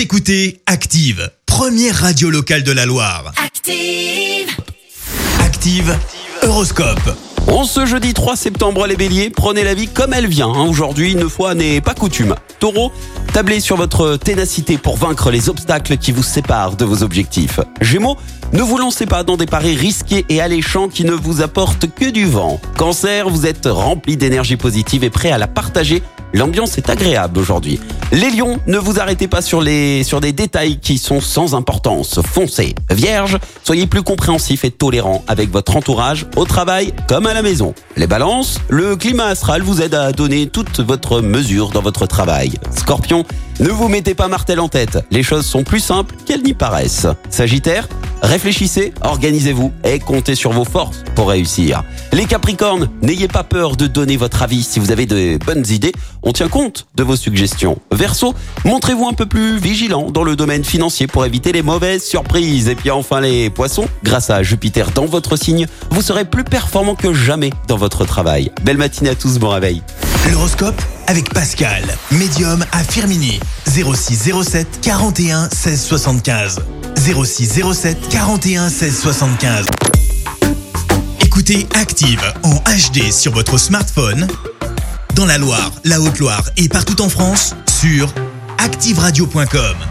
Vous écoutez Active, première radio locale de la Loire. Active. Active, Horoscope. En ce jeudi 3 septembre, les béliers, prenez la vie comme elle vient. hein. Aujourd'hui, une fois n'est pas coutume. Taureau, tablez sur votre ténacité pour vaincre les obstacles qui vous séparent de vos objectifs. Gémeaux, ne vous lancez pas dans des paris risqués et alléchants qui ne vous apportent que du vent. Cancer, vous êtes rempli d'énergie positive et prêt à la partager. L'ambiance est agréable aujourd'hui. Les lions, ne vous arrêtez pas sur, les, sur des détails qui sont sans importance. Foncez. Vierge, soyez plus compréhensif et tolérant avec votre entourage, au travail comme à la maison. Les balances, le climat astral vous aide à donner toute votre mesure dans votre travail. Scorpion, ne vous mettez pas martel en tête. Les choses sont plus simples qu'elles n'y paraissent. Sagittaire, réfléchissez, organisez-vous et comptez sur vos forces pour réussir. Les Capricornes, n'ayez pas peur de donner votre avis si vous avez de bonnes idées. On tient compte de vos suggestions. Verseau, montrez-vous un peu plus vigilant dans le domaine financier pour éviter les mauvaises surprises. Et puis enfin les poissons, grâce à Jupiter dans votre signe, vous serez plus performant que jamais dans votre travail. Belle matinée à tous, bon réveil. L'horoscope avec Pascal, médium à Firmini. 06 07 41 16 75. 06 07 41 16 75. Écoutez Active en HD sur votre smartphone, dans la Loire, la Haute-Loire et partout en France, sur activeradio.com.